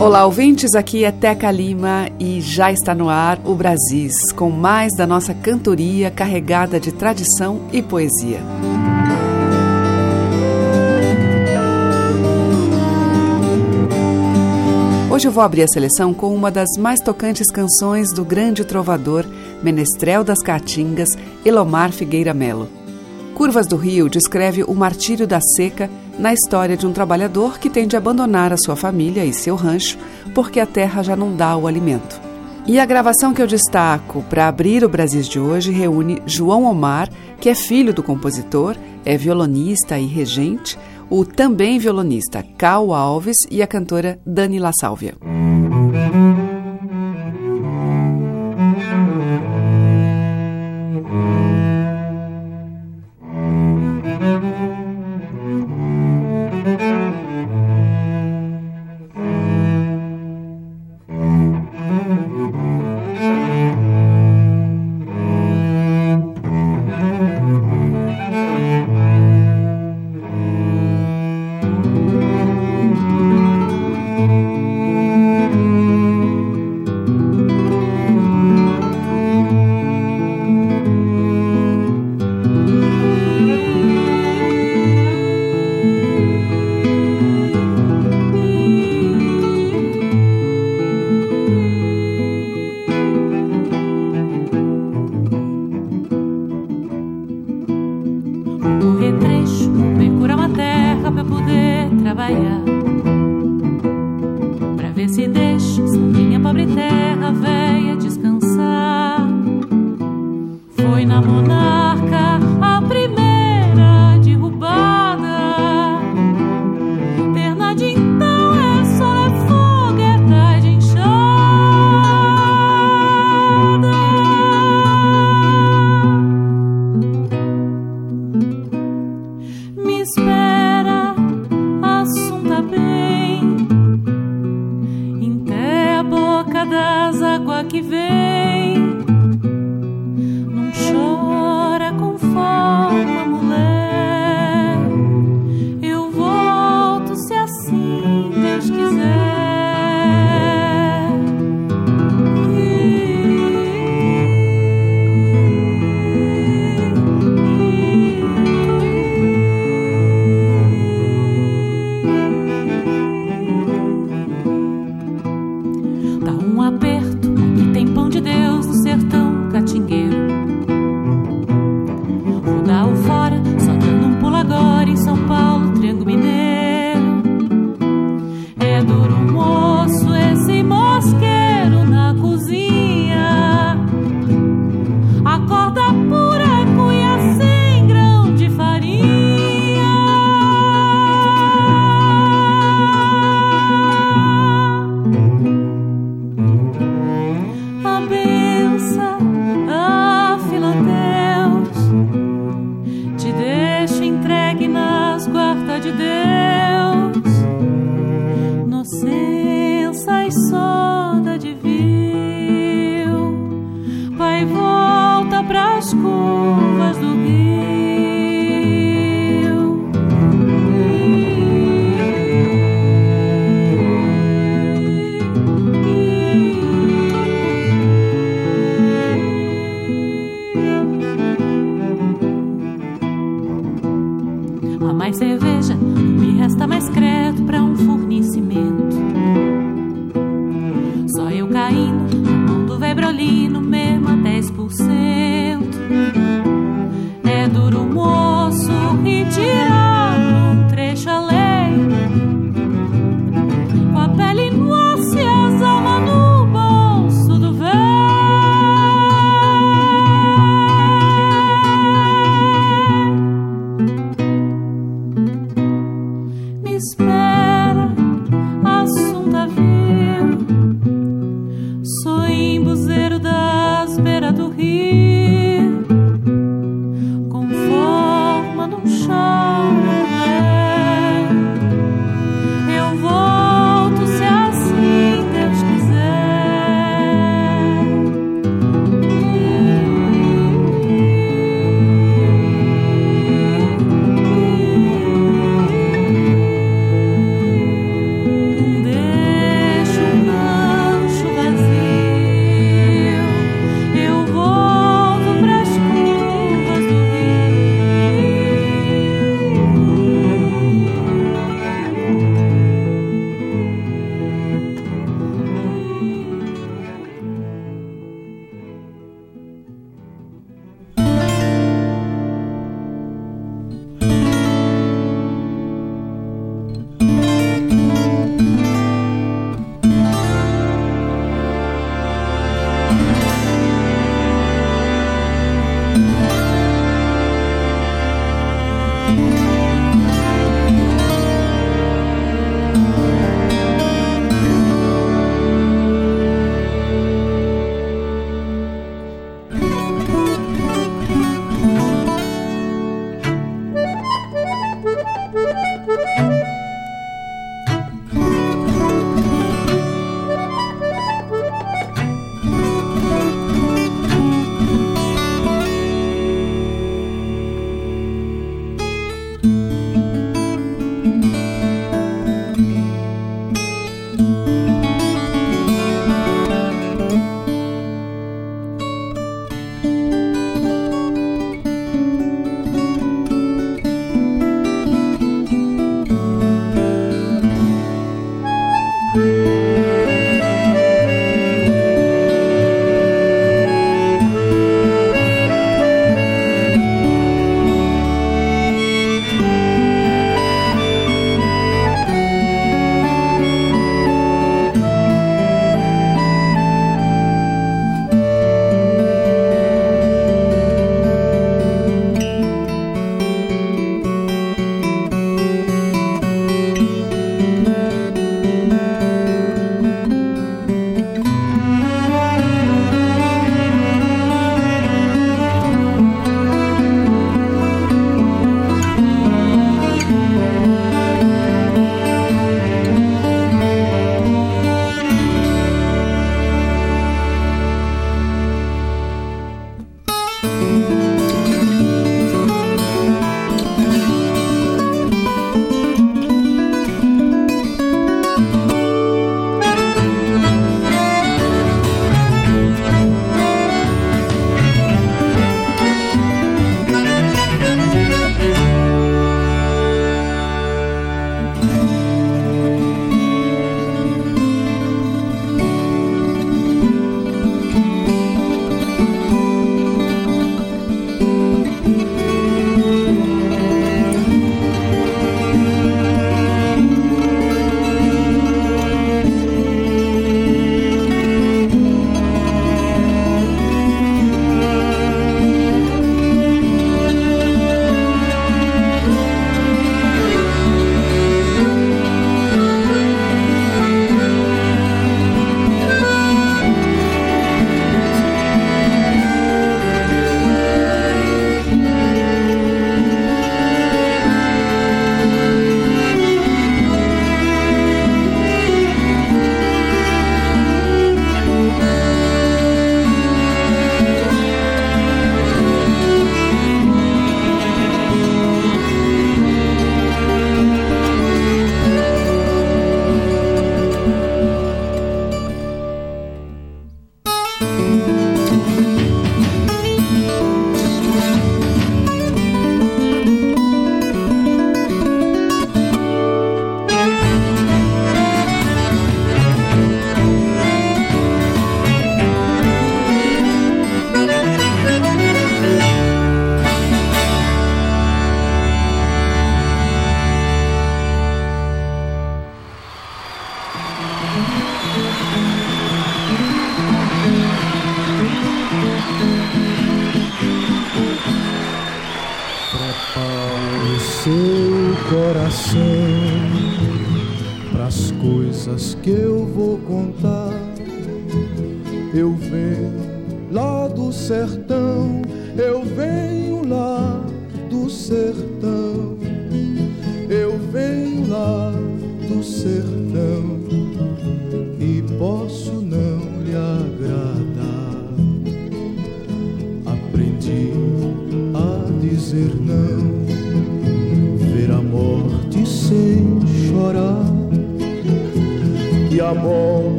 Olá, ouvintes, aqui é Teca Lima e já está no ar o Brasis, com mais da nossa cantoria carregada de tradição e poesia. Hoje eu vou abrir a seleção com uma das mais tocantes canções do grande trovador, menestrel das caatingas, Elomar Figueira Melo. Curvas do Rio descreve o martírio da seca na história de um trabalhador que tem de abandonar a sua família e seu rancho porque a terra já não dá o alimento. E a gravação que eu destaco para abrir o Brasil de hoje reúne João Omar, que é filho do compositor, é violonista e regente, o também violonista Cal Alves e a cantora Dani La Sálvia.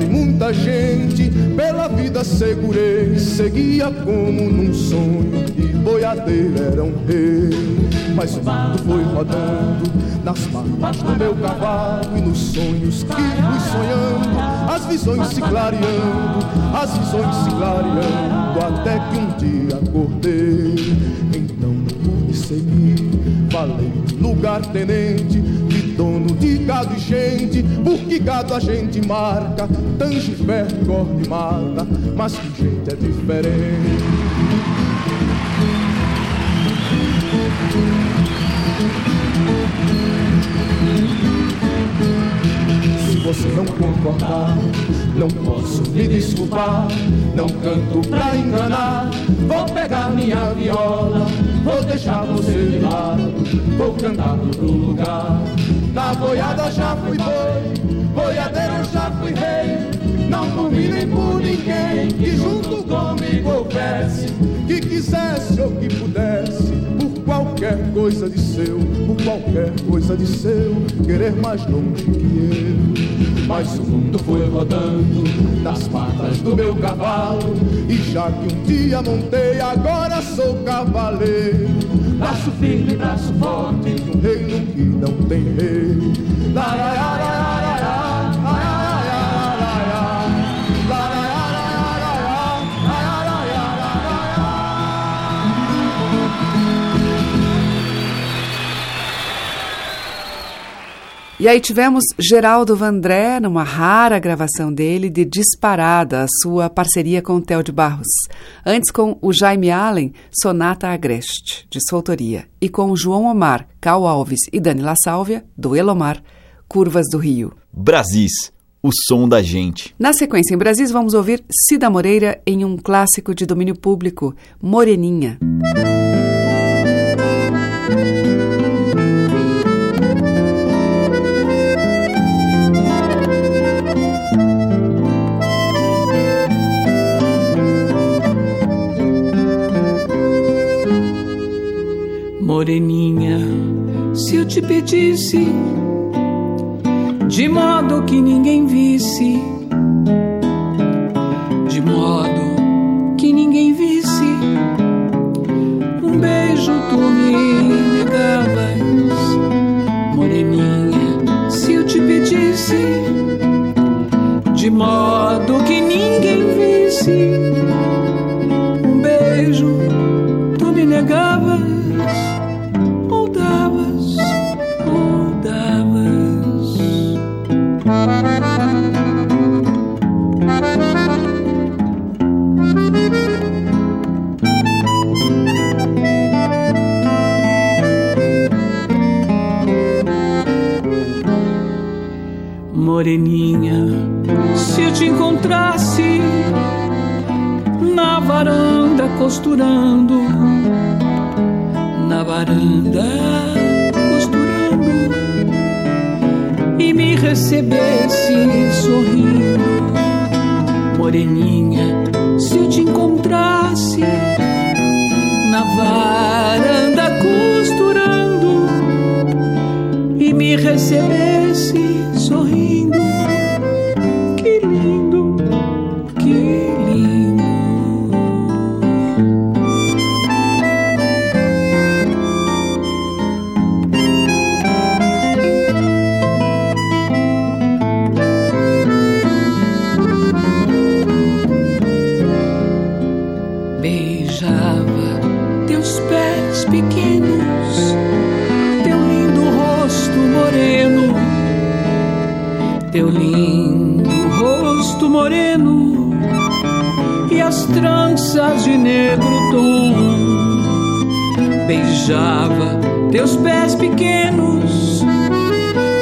E muita gente. Pela vida segurei, seguia como num sonho. E boiadeira era um rei. Mas o mundo foi rodando nas matas do meu cavalo e nos sonhos que fui sonhando, as visões se clareando, as visões se clareando, até que um dia acordei. Então pude seguir, falei lugar tenente, gado e gente, porque gado a gente marca, tange perto, corte mata, mas que gente é diferente. Se você não concordar, não posso me desculpar. Não canto pra enganar. Vou pegar minha viola, vou deixar você de lado. Vou cantar outro lugar. Na boiada já fui boi, boiadeiro já fui rei. Não por nem por ninguém que junto comigo houvesse, que quisesse ou que pudesse qualquer coisa de seu, por qualquer coisa de seu, querer mais longe que eu. Mas o mundo foi rodando nas patas do meu cavalo, e já que um dia montei, agora sou cavaleiro. Braço firme, braço forte, um reino que não tem rei. La, la, la, la, la, E aí tivemos Geraldo Vandré numa rara gravação dele de Disparada, a sua parceria com o Theo de Barros. Antes com o Jaime Allen, Sonata Agreste, de sua autoria. E com João Omar, Cal Alves e Dani La Sálvia, do Elomar, Curvas do Rio. Brasis, o som da gente. Na sequência, em Brasis, vamos ouvir Cida Moreira em um clássico de domínio público, Moreninha. Moreninha, se eu te pedisse, de modo que ninguém visse, de modo que ninguém visse, um beijo tu me negavas, Moreninha, se eu te pedisse, de modo que ninguém visse, moreninha, se eu te encontrasse na varanda costurando, na varanda me recebesse sorrindo, moreninha, se eu te encontrasse na varanda costurando e me recebesse as tranças de negro tom. Beijava teus pés pequenos,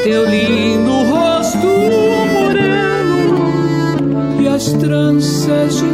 teu lindo rosto moreno e as tranças de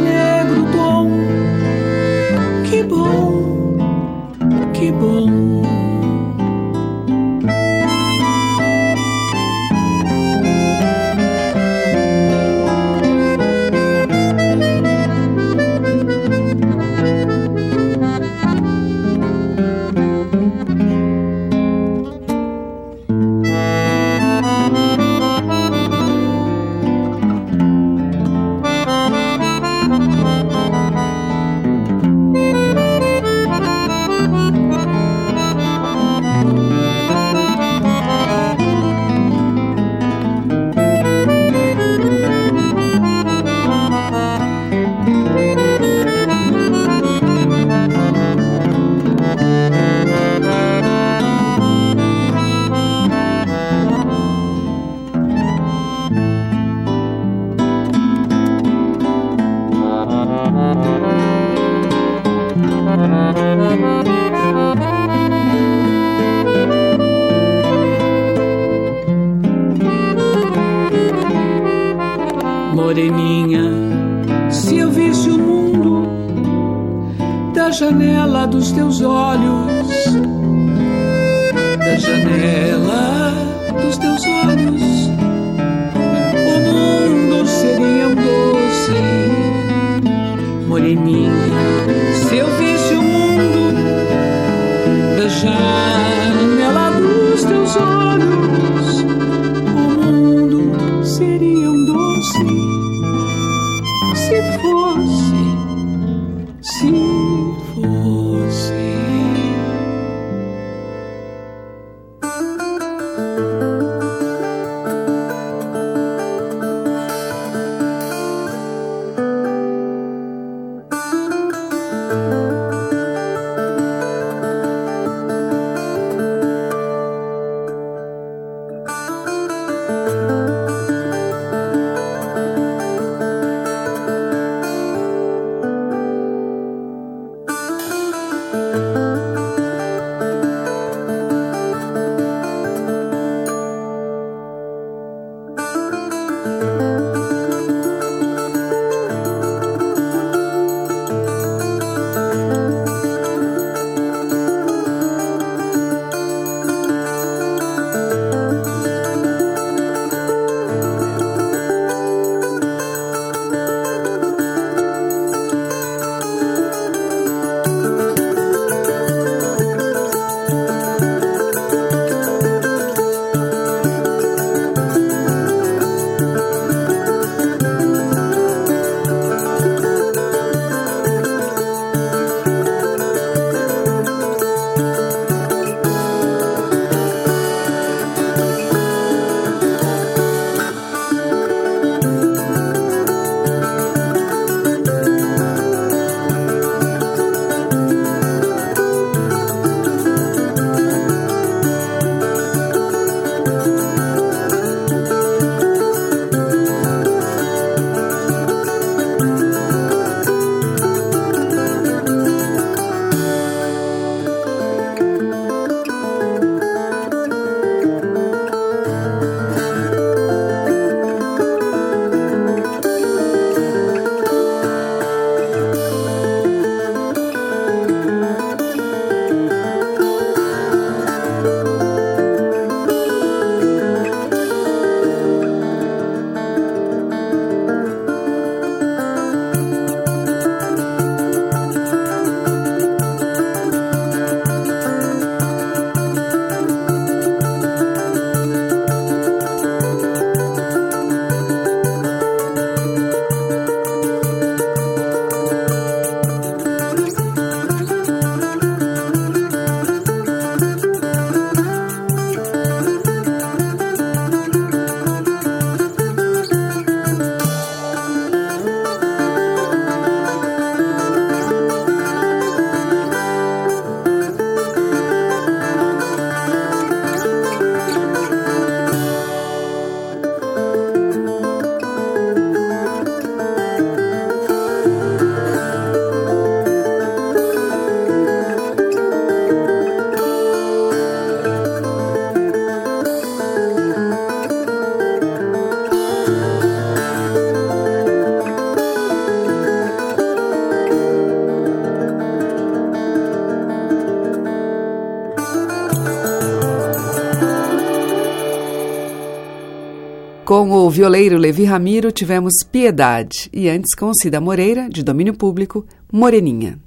Com o violeiro Levi Ramiro tivemos Piedade e antes com Cida Moreira, de domínio público, Moreninha.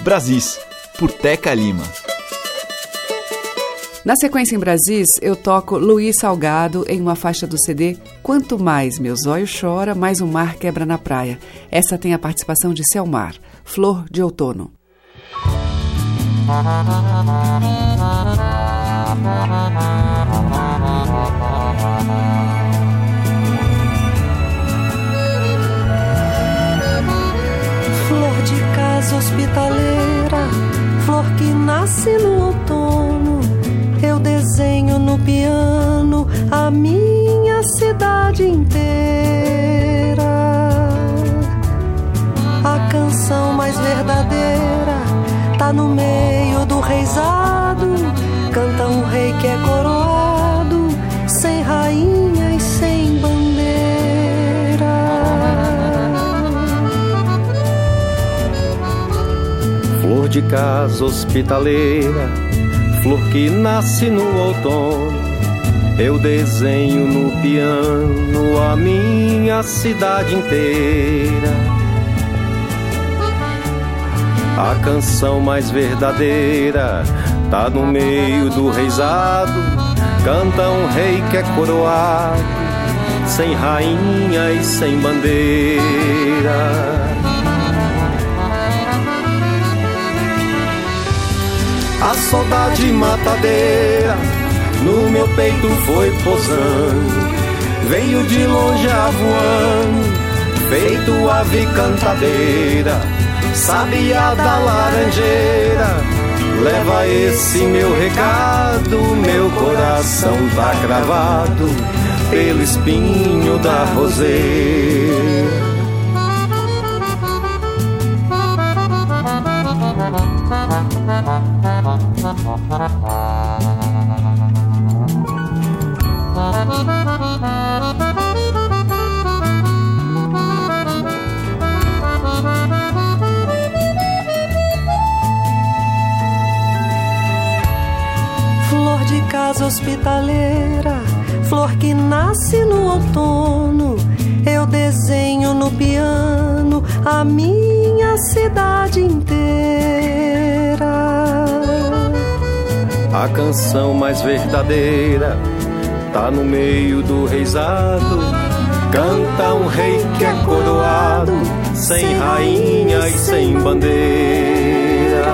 Brasis, por Teca Lima. Na sequência em Brasis, eu toco Luiz Salgado em uma faixa do CD Quanto Mais Meu Zóio Chora, Mais o Mar Quebra na Praia. Essa tem a participação de Selmar, Flor de Outono. nasce no outono. Eu desenho no piano a minha de casa hospitaleira, flor que nasce no outono. Eu desenho no piano a minha cidade inteira. A canção mais verdadeira tá no meio do reizado. Canta um rei que é coroado, sem rainha e sem bandeira. A saudade matadeira no meu peito foi posando, veio de longe avoando, feito ave cantadeira, sabia da laranjeira. Leva esse meu recado, meu coração tá cravado pelo espinho da roseira. Flor de casa hospitaleira, flor que nasce no outono. Eu desenho no piano a minha cidade inteira. A canção mais verdadeira tá no meio do reizado. Canta um rei que é coroado, sem rainha e sem bandeira.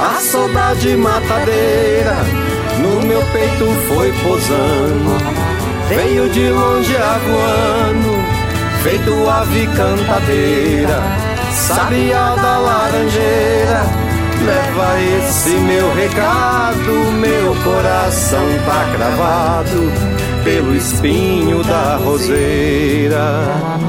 A saudade matadeira no meu peito foi posando, veio de longe avoando, feito ave cantadeira, sabia da laranjeira. Leva esse meu recado, meu coração tá cravado pelo espinho da roseira.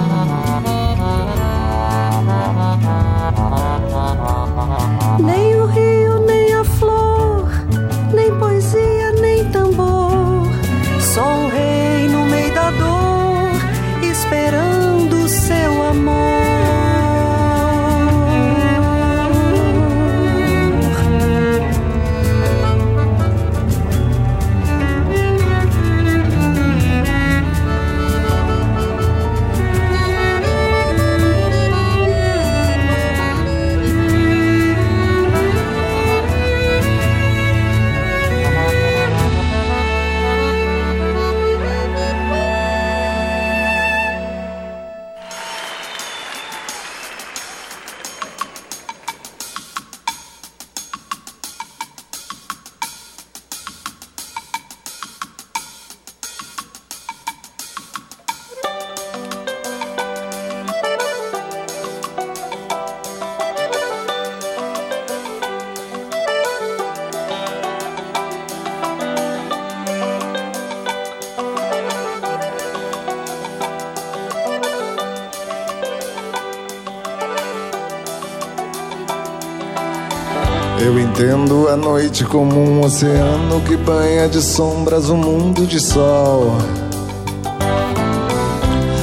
Eu entendo a noite como um oceano que banha de sombras um mundo de sol.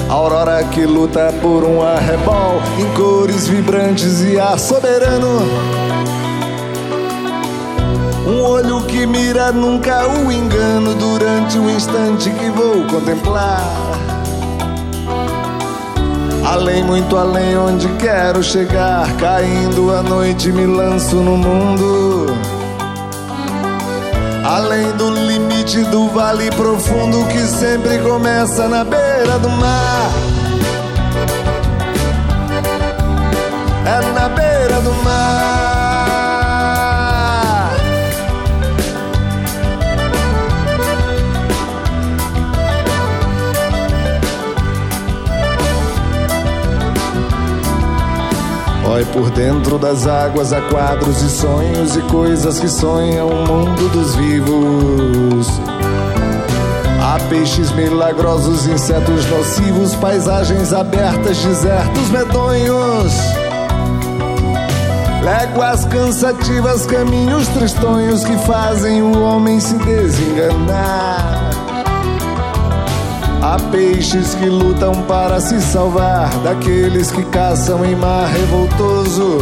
Aurora que luta por um arrebol em cores vibrantes e ar soberano. Um olho que mira nunca o engano durante o instante que vou contemplar. Além, muito além, onde quero chegar. Caindo a noite, me lanço no mundo. Além do limite do vale profundo que sempre começa na beira do mar. É na beira do mar. Olhe por dentro das águas há quadros e sonhos e coisas que sonham o mundo dos vivos. Há peixes milagrosos, insetos nocivos, paisagens abertas, desertos medonhos. Léguas cansativas, caminhos tristonhos que fazem o homem se desenganar. Há peixes que lutam para se salvar daqueles que caçam em mar revoltoso.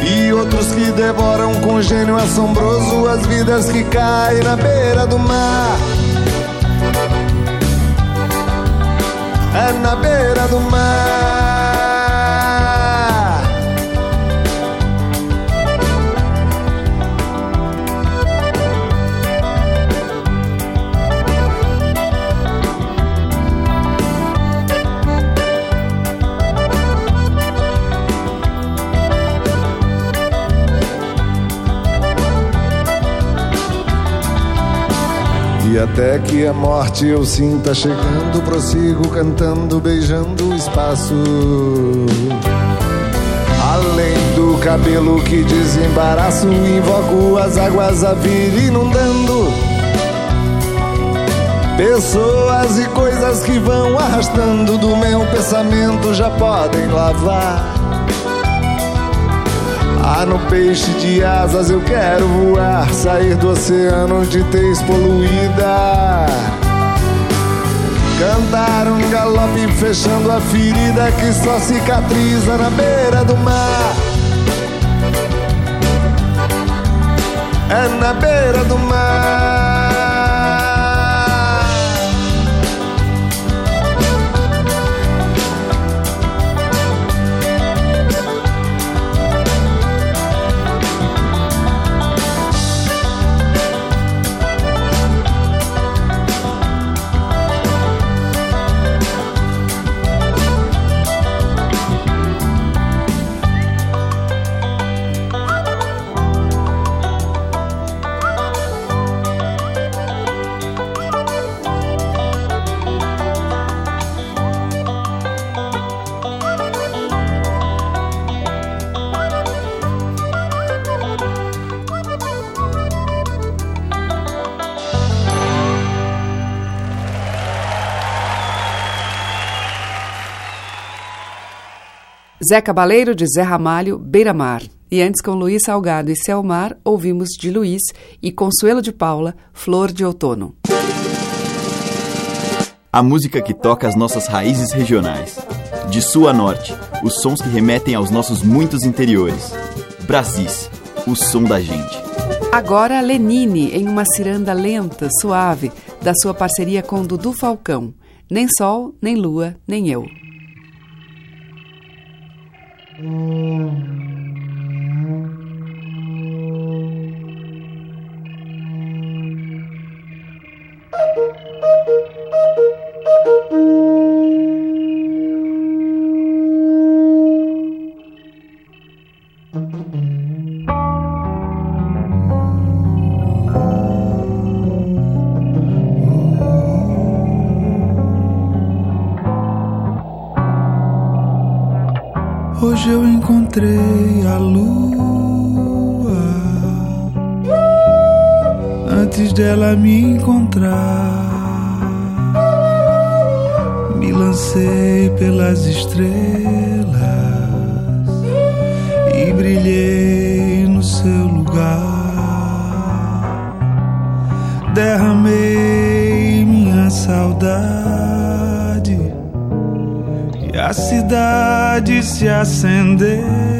E outros que devoram com gênio assombroso as vidas que caem na beira do mar. É na beira do mar. E até que a morte eu sinta chegando, prossigo cantando, beijando o espaço. Além do cabelo que desembaraço, invoco as águas a vir inundando. Pessoas e coisas que vão arrastando do meu pensamento já podem lavar. No peixe de asas eu quero voar, sair do oceano de tez poluída. Cantar um galope fechando a ferida que só cicatriza na beira do mar. É na beira do mar. Zé Cabaleiro de Zé Ramalho, Beira Mar. E antes com Luiz Salgado e Selmar, ouvimos de Luiz e Consuelo de Paula, Flor de Outono. A música que toca as nossas raízes regionais. De sul a norte, os sons que remetem aos nossos muitos interiores. Brasis, o som da gente. Agora Lenine em uma ciranda lenta, suave, da sua parceria com Dudu Falcão. Nem sol, nem lua, nem eu. Mm. Hoje eu encontrei a lua antes dela me encontrar. Me lancei pelas estrelas e brilhei no seu lugar. Derramei minha saudade a cidade se acendeu.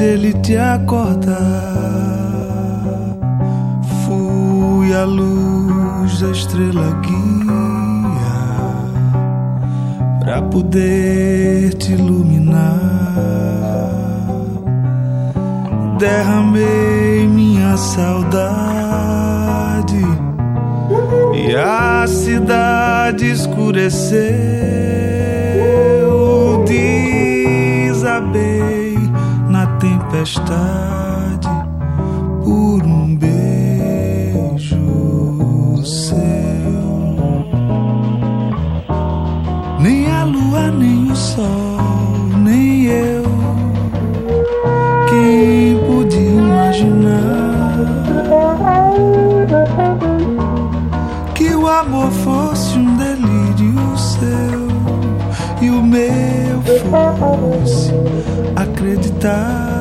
Dele te acordar. Fui a luz da estrela guia pra poder te iluminar. Derramei minha saudade e a cidade escureceu. tempestade por um beijo seu. Nem a lua, nem o sol, nem eu. Quem podia imaginar que o amor fosse um delírio seu e o meu fosse acreditar?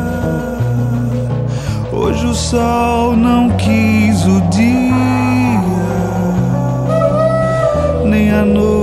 o sol não quis o dia, nem a noite.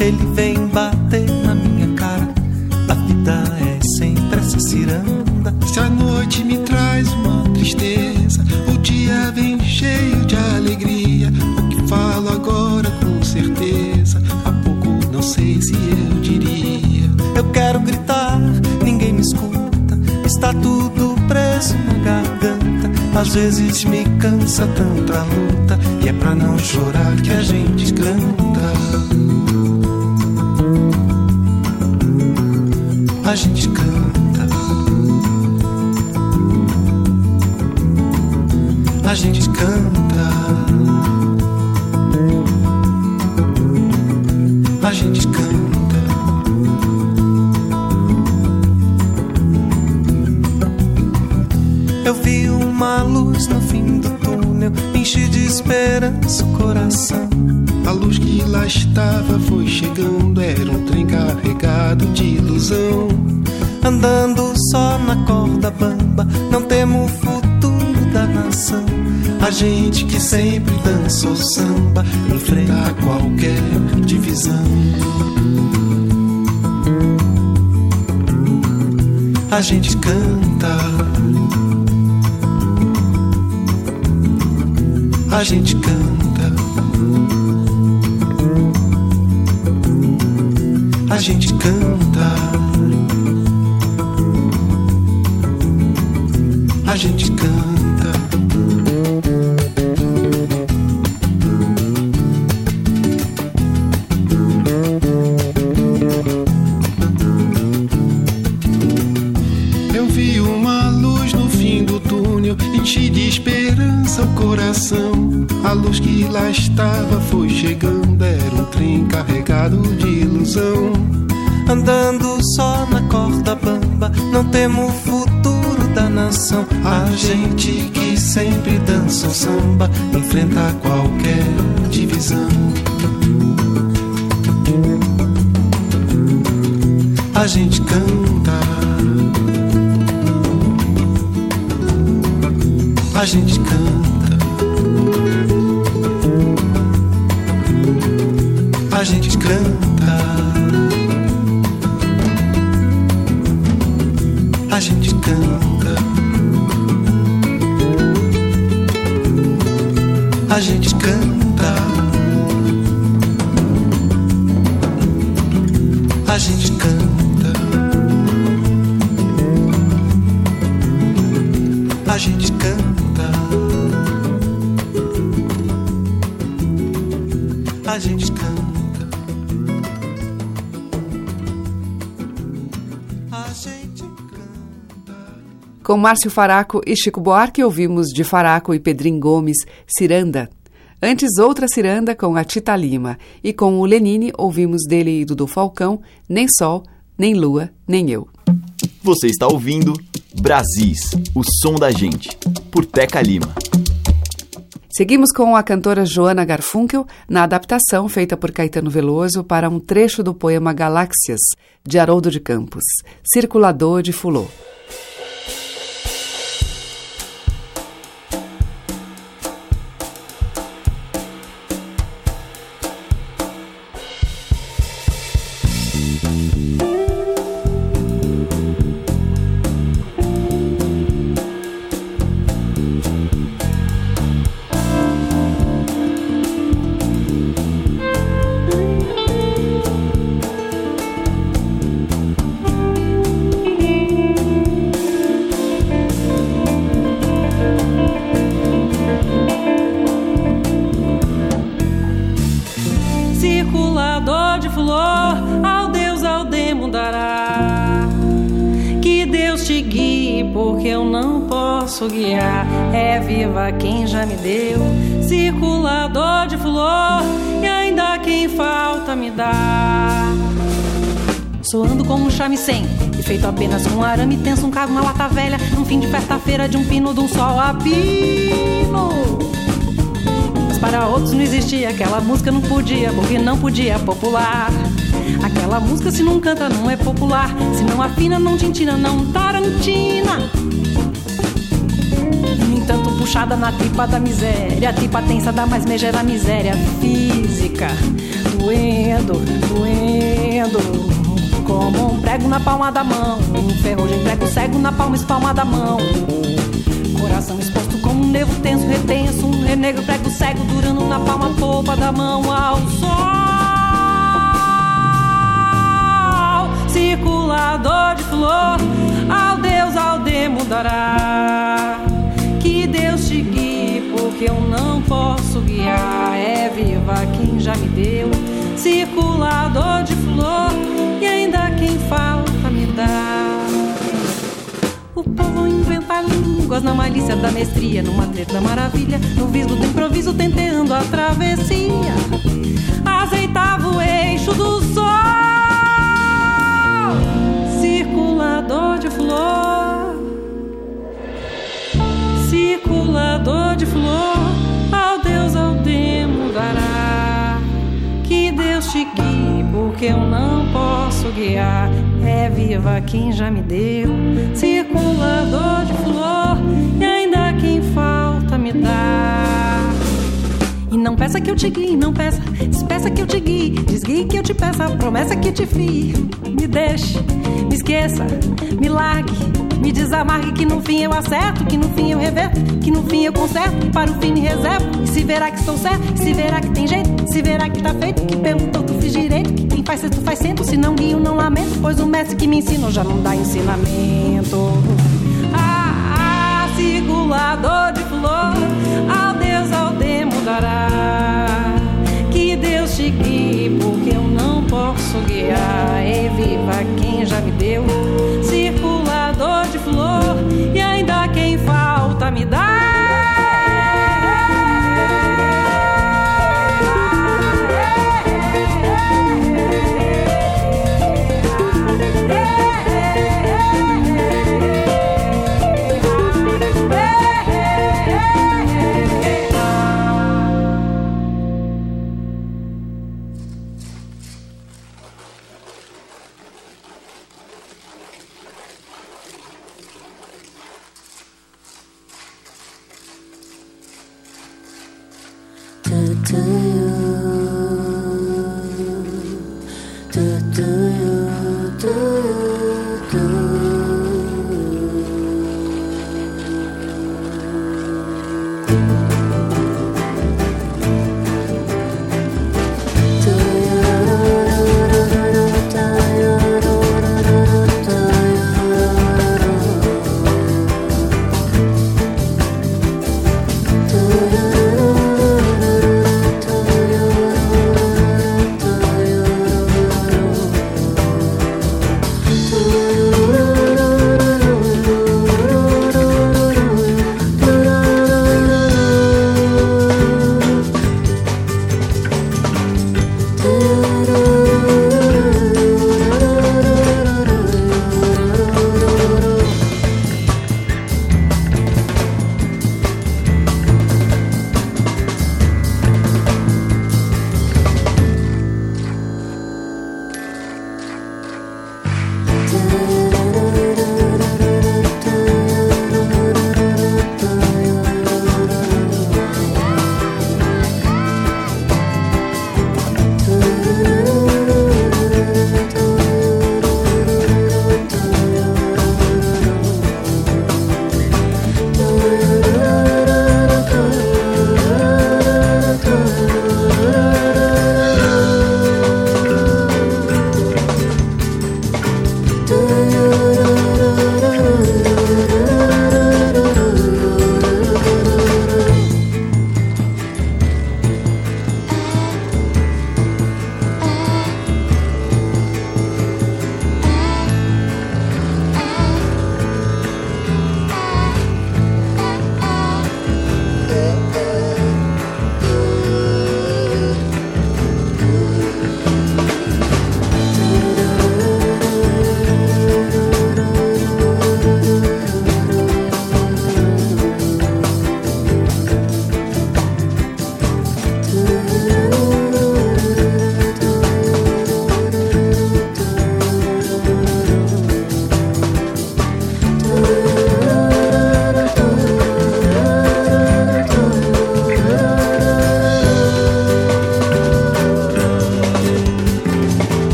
Ele vem bater na minha cara. A vida é sempre essa ciranda. Se a noite me traz uma tristeza, o dia vem cheio de alegria. O que falo agora com certeza, há pouco não sei se eu diria. Eu quero gritar, ninguém me escuta. Está tudo preso na garganta. Às vezes me cansa tanta luta. E é pra não chorar que a gente canta. A gente canta. A gente canta. A gente canta. Eu vi uma luz no fim do túnel, enchi de esperança o coração. A luz que lá estava foi chegando, era um trem carregado de ilusão. Andando só na corda bamba, não temos o futuro da nação. A gente que sempre dançou samba, enfrenta qualquer divisão. A gente canta. A gente canta. Gente canta. A gente canta. Eu vi uma luz no fim do túnel, enchi de esperança o coração. A luz que lá estava foi chegando, era um trem carregado de ilusão. Andando só na corda bamba, não temos o futuro da nação. A gente que sempre dança o samba, enfrenta qualquer divisão. A gente canta. A gente canta. A gente canta. A gente canta. A gente canta. A gente Com Márcio Faraco e Chico Buarque, ouvimos de Faraco e Pedrinho Gomes, Ciranda. Antes, outra ciranda com a Tita Lima. E com o Lenine, ouvimos dele e Dudu Falcão, Nem Sol, Nem Lua, Nem Eu. Você está ouvindo Brasis, o som da gente, por Teca Lima. Seguimos com a cantora Joana Garfunkel na adaptação feita por Caetano Veloso para um trecho do poema Galáxias, de Haroldo de Campos, Circulador de Fulô. Como um chamecém E feito apenas com arame tenso Um carro, uma lata velha Num fim de festa-feira De um pino de um sol a pino. Mas para outros não existia Aquela música não podia Porque não podia popular. Aquela música se não canta não é popular. Se não afina, não tintina, não tarantina. No entanto puxada na tripa da miséria, a tripa tensa da mais megera miséria física, doendo, doendo. Como um prego na palma da mão, um ferrugem prego cego na palma espalma da mão. Coração exposto como um nevo tenso, retenso, um renegro prego cego durando na palma polpa da mão ao sol. Circulador de flor, ao Deus, ao demo dará. Que Deus te guie, porque eu não posso guiar. É viva quem já me deu, na malícia da mestria, numa treta maravilha, no visgo do improviso, tentando a travessia. Azeitava o eixo do sol, circulador de flor, circulador de flor, porque eu não posso guiar. É viva quem já me deu, circulador de flor, e ainda quem falta me dá. Não peça que eu te guie, não peça, despeça que eu te guie, desguie que eu te peça, promessa que te fie. Me deixe, me esqueça, me largue, me desamargue que no fim eu acerto, que no fim eu reverto, que no fim eu conserto, e para o fim me reservo. E se verá que estou certo, se verá que tem jeito, se verá que tá feito, que perguntou tu fiz direito, que quem faz sexto faz cento, se não guio não lamento, pois o mestre que me ensinou já não dá ensinamento. Ah, ah circulador de flor, ao não posso guiar. E viva quem já me deu, circulador de flor, e ainda quem falta me dá.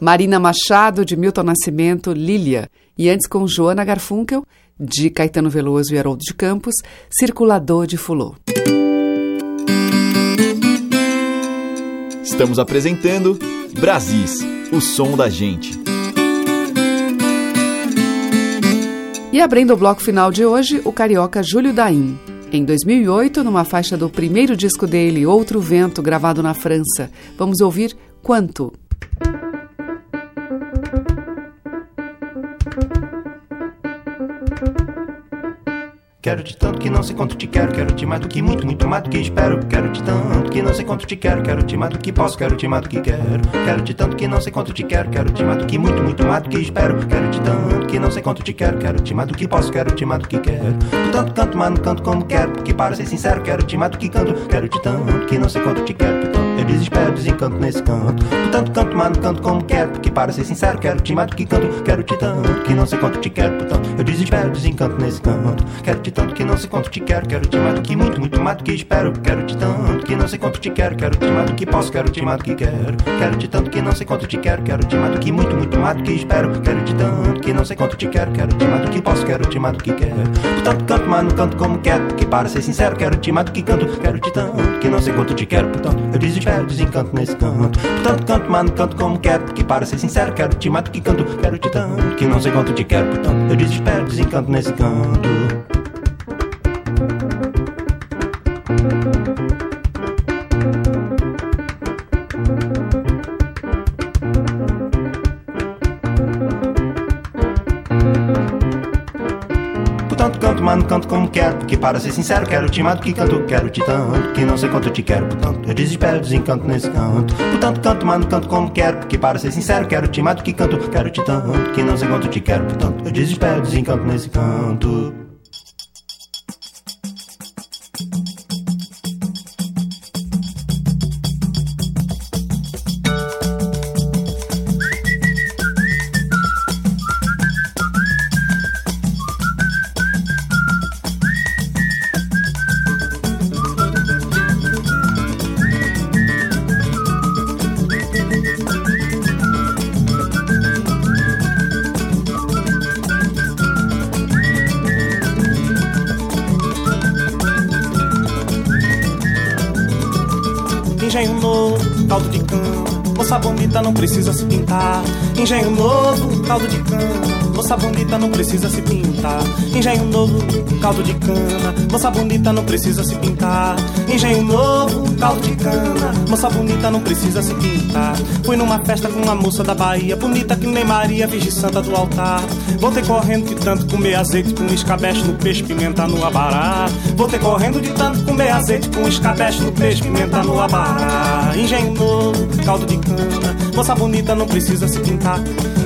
Marina Machado, de Milton Nascimento, Lília. E antes com Joana Garfunkel, de Caetano Veloso e Haroldo de Campos, Circulador de Fulô. Estamos apresentando Brasis, o som da gente. E abrindo o bloco final de hoje, o carioca Júlio Daim. Em 2008, numa faixa do primeiro disco dele, Outro Vento, gravado na França, vamos ouvir Quanto. Quero-te tanto que não sei quanto te quero, quero-te mais do que muito, muito mais do que espero. Quero-te tanto que não sei quanto te quero, quero-te mais do que posso, quero-te mais do que quero. Quero-te tanto que não sei quanto te quero, quero-te mais do que muito, muito mais do que espero. Quero-te tanto que não sei quanto te quero, quero-te mais do que posso, quero-te mais do que quero. Do tanto canto, mas não canto como quero, porque para ser sincero, quero-te mais do que canto. Quero-te tanto que não sei quanto te quero, portanto eu desespero, desencanto nesse canto. Do tanto canto, mas não canto como quero, porque para ser sincero, quero-te mais do que canto. Quero-te tanto que não sei quanto te quero, portanto eu desespero, desencanto nesse canto. Quero-te tanto que não sei quanto te quero, quero te mais do que muito, muito mais do que espero. Quero te tanto que não sei quanto te quero, quero te mais do que posso, quero te mais do que quero. Quero te tanto que não sei quanto te quero, quero te mais do que muito, muito mais do que espero. Quero te tanto que não sei quanto te quero, quero te mais do que posso, quero te mais do que quero. Portanto, canto, mas não canto como quero, porque para ser sincero, quero te mais do que canto. Quero te tanto que não sei quanto te quero, portanto, eu desespero, desencanto nesse canto. Portanto, canto, mas não canto como quero, porque para ser sincero, quero te mais do que canto. Quero te tanto que não sei quanto te quero, portanto, eu desespero, desencanto nesse canto. Mas não canto como quero. Porque para ser sincero, quero te mais do que canto. Quero te tanto, que não sei quanto te quero. Portanto, eu desespero, desencanto nesse canto. Portanto, canto, mas não canto como quero. Porque para ser sincero, quero te mais do que canto. Quero te tanto, que não sei quanto te quero. Portanto, eu desespero, desencanto nesse canto. Caldo de cana. Moça bonita não precisa se pintar. Engenho novo, caldo de cana. Moça bonita não precisa se pintar. Engenho novo, caldo de cana. Moça bonita não precisa se pintar. Fui numa festa com uma moça da Bahia, bonita que nem Maria, Virgem Santa do altar. Voltei correndo de tanto comer azeite com escabeche no peixe, pimenta no abará. Voltei correndo de tanto comer azeite com escabeche no peixe, pimenta no abará. Engenho novo, caldo de cana. Moça bonita não precisa se pintar.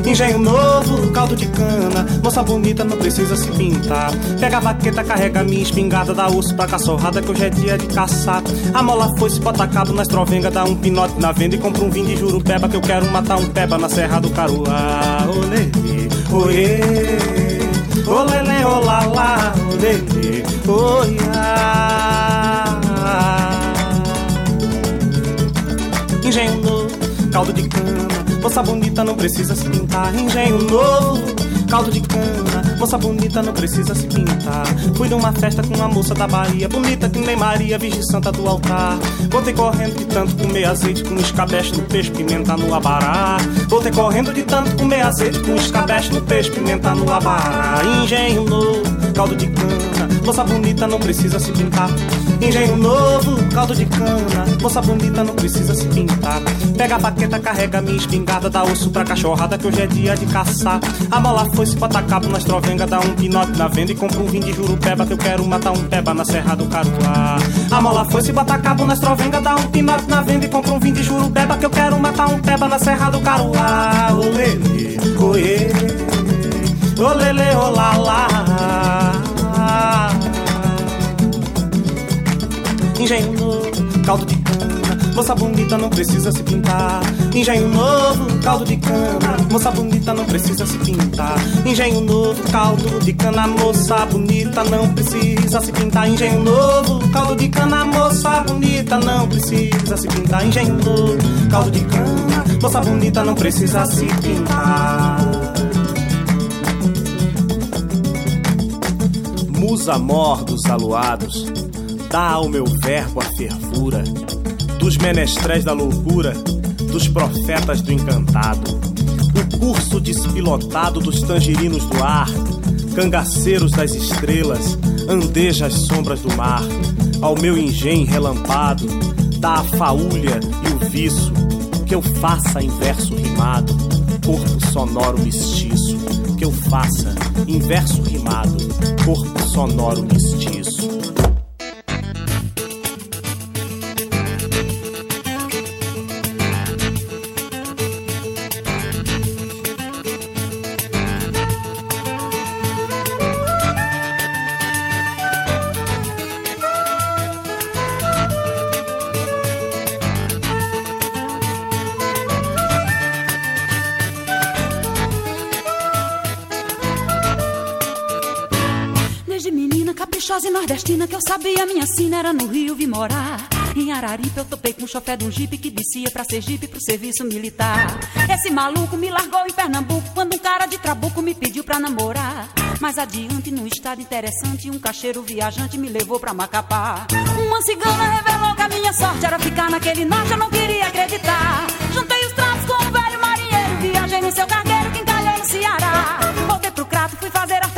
Engenho novo, caldo de cana. Moça bonita não precisa se pintar. Pega a vaqueta, carrega minha espingarda, dá osso pra cachorrada que hoje é dia de caçar. A mola foi, se bota cabo na estrovenga, dá um pinote na venda e compra um vinho de jurupeba que eu quero matar um peba na Serra do Caruá. Olê, oiê, olele, olala, olele, oiá. Moça bonita não precisa se pintar. Engenho novo, caldo de cana. Moça bonita não precisa se pintar. Fui numa festa com uma moça da Bahia, bonita que nem Maria, Virgem Santa do altar. Voltei correndo de tanto comer azeite com escabeche no peixe, pimenta no abará. Voltei correndo de tanto comer azeite com escabeche no peixe, pimenta no abará. Engenho novo, caldo de cana. Moça bonita não precisa se pintar. Engenho novo, caldo de cana. Moça bonita não precisa se pintar. Pega a baqueta, carrega minha espingarda, dá osso pra cachorrada que hoje é dia de caçar. A mola foi, se bota cabo na estrovenga, dá um pinote na venda e compra um vinho de jurupeba que eu quero matar um peba na Serra do Caruá. A mola foi, se bota cabo na estrovenga, dá um pinote na venda e compra um vinho de jurupeba que eu quero matar um peba na Serra do Caruá. Olele, oê, olele, olala. Engenho novo, caldo de cana. Moça bonita não precisa se pintar. Engenho novo, caldo de cana. Moça bonita não precisa se pintar. Engenho novo, caldo de cana. Moça bonita não precisa se pintar. Engenho novo, caldo de cana. Moça bonita não precisa se pintar. Engenho novo, caldo de cana. Moça bonita não precisa se pintar. Musa mor dos aluados, dá ao meu verbo a fervura dos menestréis da loucura, dos profetas do encantado. O curso despilotado dos tangerinos do ar, cangaceiros das estrelas, andeja as sombras do mar. Ao meu engenho relampado, dá a faúlha e o viço, que eu faça em verso rimado, corpo sonoro mestiço, que eu faça em verso rimado, corpo sonoro mestiço. E nordestina que eu sabia, minha sina era no Rio, vi morar. Em Araripe eu topei com o chofé de um jipe que descia pra Sergipe pro serviço militar. Esse maluco me largou em Pernambuco quando um cara de trabuco me pediu pra namorar. Mais adiante, num estado interessante, um cacheiro viajante me levou pra Macapá. Uma cigana revelou que a minha sorte era ficar naquele norte, eu não queria acreditar. Juntei os traços com um velho marinheiro, viajei no seu cargueiro que encalhei no Ceará. Voltei pro crato, fui fazer artesanato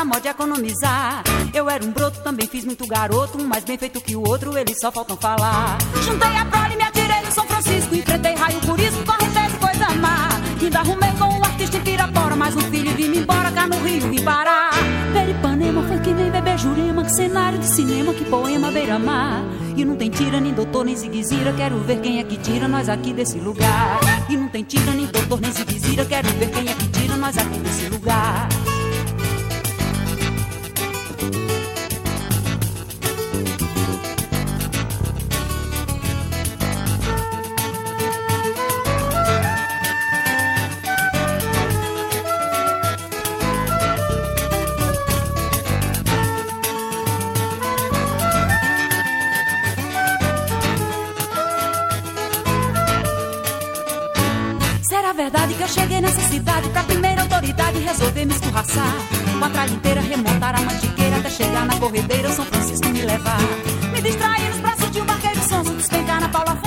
pra modo de economizar. Eu era um broto, também fiz muito garoto, um mais bem feito que o outro, eles só faltam falar. Juntei a prole, me atirei no São Francisco, enfrentei raio por isso, correnteza e coisa má. Ainda arrumei com um artista em Pirapora, mais um filho vim embora cá no Rio vim parar. Peripanema foi que nem bebê Jurema, que cenário de cinema, que poema beira-mar. E não tem tira, nem doutor, nem ziguezira, quero ver quem é que tira nós aqui desse lugar. E não tem tira, nem doutor, nem ziguezira, quero ver quem é que tira nós aqui desse lugar. Cheguei nessa cidade pra primeira autoridade resolver me escorraçar? Com a tralha inteira remontar a mantiqueira até chegar na corredeira São Francisco me levar. Me distrair nos braços de um barqueiro sonso, despencar na Paulo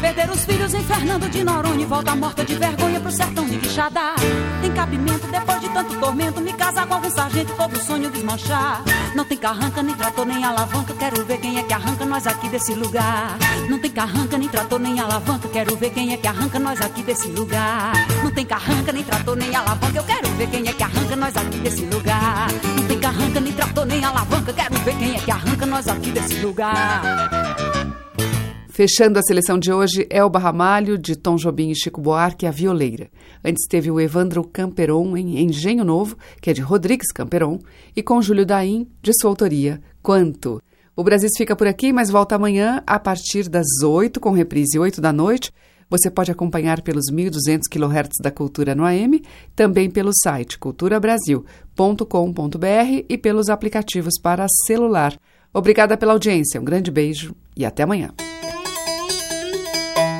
Perder os filhos em Fernando de Noronha e volta morta de vergonha pro sertão de Quixadá. Tem cabimento depois de tanto tormento me casar com algum sargento todo sonho desmanchar. Não tem carranca, nem trator, nem alavanca, quero ver quem é que arranca nós aqui desse lugar. Não tem carranca, nem trator, nem alavanca, quero ver quem é que arranca nós aqui desse lugar. Não tem carranca, nem trator, nem alavanca, eu quero ver quem é que arranca nós aqui desse lugar. Não tem carranca, nem trator, nem alavanca, quero ver quem é que arranca nós aqui desse lugar. Fechando a seleção de hoje, Elba Ramalho, de Tom Jobim e Chico Buarque, A Violeira. Antes teve o Evandro Camperon, em Engenho Novo, que é de Rodrigues Camperon, e com Júlio Daim, de sua autoria, Quanto. O Brasil fica por aqui, mas volta amanhã a partir das 8, com reprise 8 da noite. Você pode acompanhar pelos 1.200 kHz da Cultura no AM, também pelo site culturabrasil.com.br e pelos aplicativos para celular. Obrigada pela audiência, um grande beijo e até amanhã.